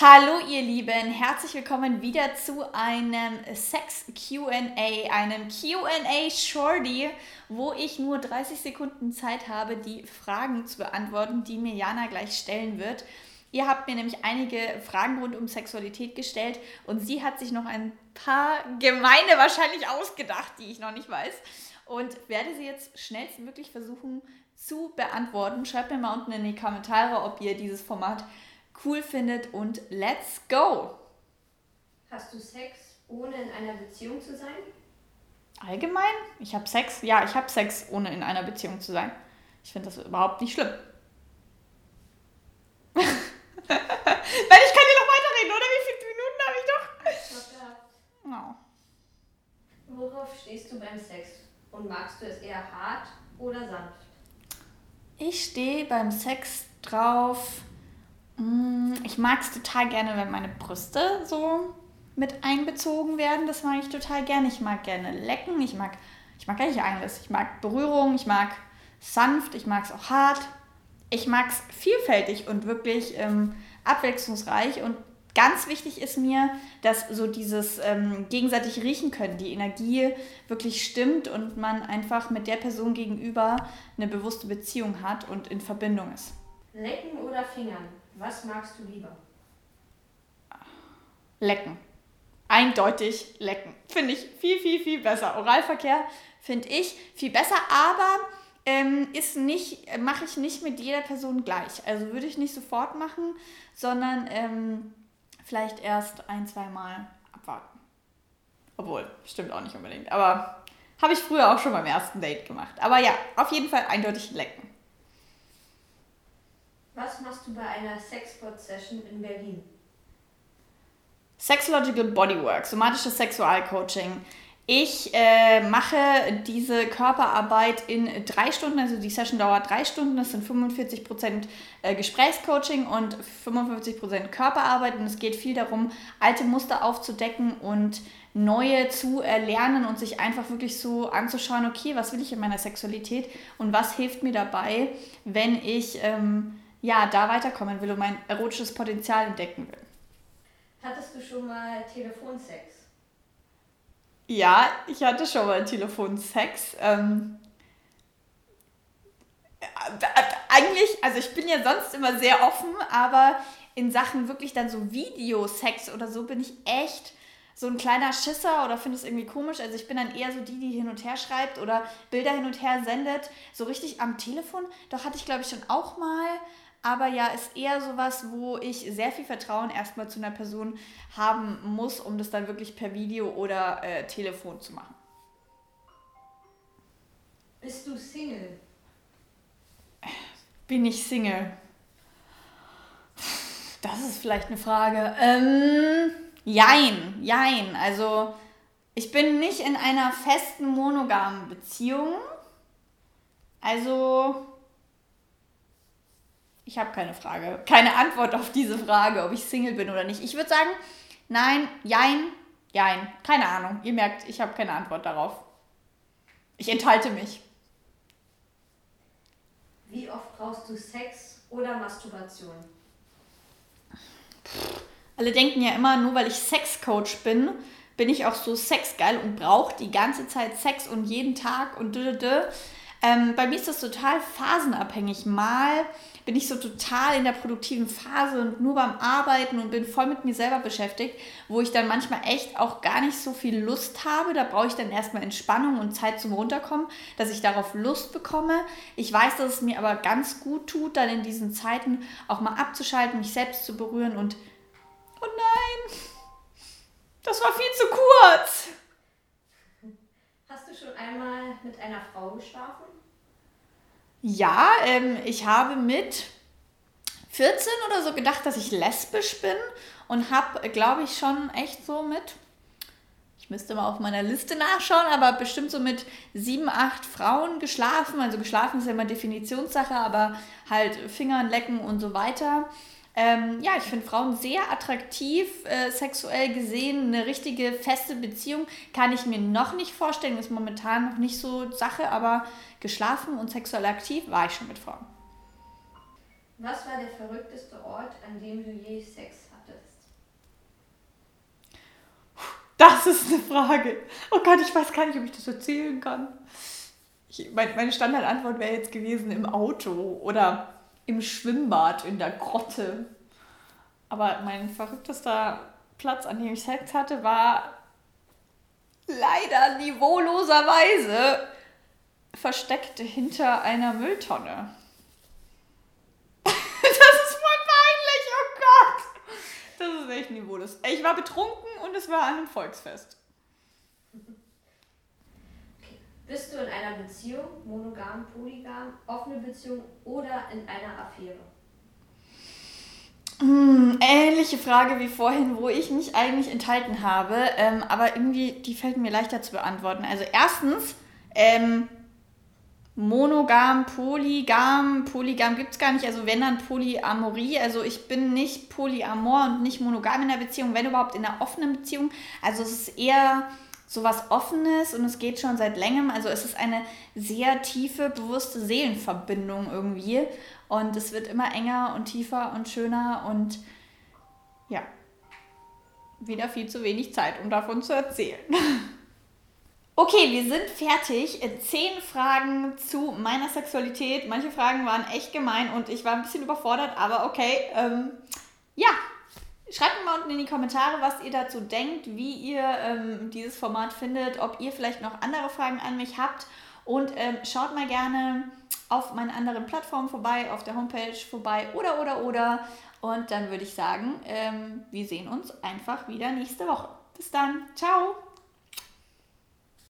Hallo ihr Lieben, herzlich willkommen wieder zu einem Sex QA, einem QA Shorty, wo ich nur 30 Sekunden Zeit habe, die Fragen zu beantworten, die mir Jana gleich stellen wird. Ihr habt mir nämlich einige Fragen rund um Sexualität gestellt und sie hat sich noch ein paar gemeine wahrscheinlich ausgedacht, die ich noch nicht weiß. Und werde sie jetzt schnellstmöglich versuchen zu beantworten. Schreibt mir mal unten in die Kommentare, ob ihr dieses Format cool findet und let's go! Hast du Sex, ohne in einer Beziehung zu sein? Allgemein? Ich habe Sex? Ja, ich habe Sex, ohne in einer Beziehung zu sein. Ich finde das überhaupt nicht schlimm. Weil ich kann dir noch weiterreden, oder? Wie viele Minuten habe ich doch? Ja. Oh. Worauf stehst du beim Sex? Und magst du es eher hart oder sanft? Ich stehe beim Sex drauf ich mag es total gerne, wenn meine Brüste so mit einbezogen werden. Das mag ich total gerne. Ich mag gerne lecken. Ich mag, ich mag eigentlich alles. Ich mag Berührung. Ich mag sanft. Ich mag es auch hart. Ich mag es vielfältig und wirklich ähm, abwechslungsreich. Und ganz wichtig ist mir, dass so dieses ähm, gegenseitig riechen können, die Energie wirklich stimmt und man einfach mit der Person gegenüber eine bewusste Beziehung hat und in Verbindung ist. Lecken oder Fingern? Was magst du lieber? Lecken. Eindeutig lecken. Finde ich viel, viel, viel besser. Oralverkehr finde ich viel besser, aber ähm, ist nicht, mache ich nicht mit jeder Person gleich. Also würde ich nicht sofort machen, sondern ähm, vielleicht erst ein, zwei Mal abwarten. Obwohl, stimmt auch nicht unbedingt. Aber habe ich früher auch schon beim ersten Date gemacht. Aber ja, auf jeden Fall eindeutig lecken. Was machst du bei einer Sexport-Session in Berlin? Sexological Bodywork, somatisches Sexualcoaching. Ich äh, mache diese Körperarbeit in drei Stunden, also die Session dauert drei Stunden, das sind 45 Prozent äh, Gesprächscoaching und 55 Prozent Körperarbeit und es geht viel darum, alte Muster aufzudecken und neue zu erlernen und sich einfach wirklich so anzuschauen, okay, was will ich in meiner Sexualität und was hilft mir dabei, wenn ich ähm, ja, da weiterkommen will und mein erotisches Potenzial entdecken will. Hattest du schon mal Telefonsex? Ja, ich hatte schon mal Telefonsex. Ähm, äh, eigentlich, also ich bin ja sonst immer sehr offen, aber in Sachen wirklich dann so Videosex oder so bin ich echt so ein kleiner Schisser oder finde es irgendwie komisch. Also ich bin dann eher so die, die hin und her schreibt oder Bilder hin und her sendet. So richtig am Telefon, doch hatte ich glaube ich schon auch mal. Aber ja, ist eher sowas, wo ich sehr viel Vertrauen erstmal zu einer Person haben muss, um das dann wirklich per Video oder äh, Telefon zu machen. Bist du Single? Bin ich Single? Das ist vielleicht eine Frage. Ähm, jein, jein. Also ich bin nicht in einer festen monogamen Beziehung. Also ich habe keine Frage, keine Antwort auf diese Frage, ob ich Single bin oder nicht. Ich würde sagen, nein, jein, jein, keine Ahnung. Ihr merkt, ich habe keine Antwort darauf. Ich enthalte mich. Wie oft brauchst du Sex oder Masturbation? Alle denken ja immer, nur weil ich Sexcoach bin, bin ich auch so sexgeil und brauche die ganze Zeit Sex und jeden Tag und dü. Ähm, bei mir ist das total phasenabhängig. Mal bin ich so total in der produktiven Phase und nur beim Arbeiten und bin voll mit mir selber beschäftigt, wo ich dann manchmal echt auch gar nicht so viel Lust habe. Da brauche ich dann erstmal Entspannung und Zeit zum Runterkommen, dass ich darauf Lust bekomme. Ich weiß, dass es mir aber ganz gut tut, dann in diesen Zeiten auch mal abzuschalten, mich selbst zu berühren und oh nein, das war viel zu kurz. Schon einmal mit einer Frau geschlafen? Ja, ähm, ich habe mit 14 oder so gedacht, dass ich lesbisch bin und habe, glaube ich, schon echt so mit, ich müsste mal auf meiner Liste nachschauen, aber bestimmt so mit sieben, acht Frauen geschlafen. Also geschlafen ist ja immer Definitionssache, aber halt Fingern lecken und so weiter. Ähm, ja, ich finde Frauen sehr attraktiv, äh, sexuell gesehen. Eine richtige feste Beziehung kann ich mir noch nicht vorstellen, ist momentan noch nicht so Sache, aber geschlafen und sexuell aktiv war ich schon mit Frauen. Was war der verrückteste Ort, an dem du je Sex hattest? Das ist eine Frage. Oh Gott, ich weiß gar nicht, ob ich das erzählen kann. Ich, meine Standardantwort wäre jetzt gewesen im Auto oder im Schwimmbad in der Grotte. Aber mein verrücktester Platz, an dem ich Sex hatte, war leider niveauloserweise versteckt hinter einer Mülltonne. das ist voll peinlich, oh Gott. Das ist echt niveaulos. Ich war betrunken und es war an einem Volksfest. Okay. Bist du in einer Beziehung, monogam, polygam, offene Beziehung oder in einer Affäre? Hm, ähnliche Frage wie vorhin, wo ich mich eigentlich enthalten habe, ähm, aber irgendwie, die fällt mir leichter zu beantworten. Also erstens, ähm, monogam, polygam, polygam gibt es gar nicht, also wenn dann Polyamorie, also ich bin nicht polyamor und nicht monogam in der Beziehung, wenn überhaupt in einer offenen Beziehung, also es ist eher sowas Offenes und es geht schon seit längerem, also es ist eine sehr tiefe, bewusste Seelenverbindung irgendwie und es wird immer enger und tiefer und schöner und ja, wieder viel zu wenig Zeit, um davon zu erzählen. Okay, wir sind fertig. Zehn Fragen zu meiner Sexualität. Manche Fragen waren echt gemein und ich war ein bisschen überfordert, aber okay. Ähm, ja, schreibt mir mal unten in die Kommentare, was ihr dazu denkt, wie ihr ähm, dieses Format findet, ob ihr vielleicht noch andere Fragen an mich habt. Und ähm, schaut mal gerne auf meinen anderen Plattformen vorbei, auf der Homepage vorbei oder, oder, oder. Und dann würde ich sagen, ähm, wir sehen uns einfach wieder nächste Woche. Bis dann. Ciao.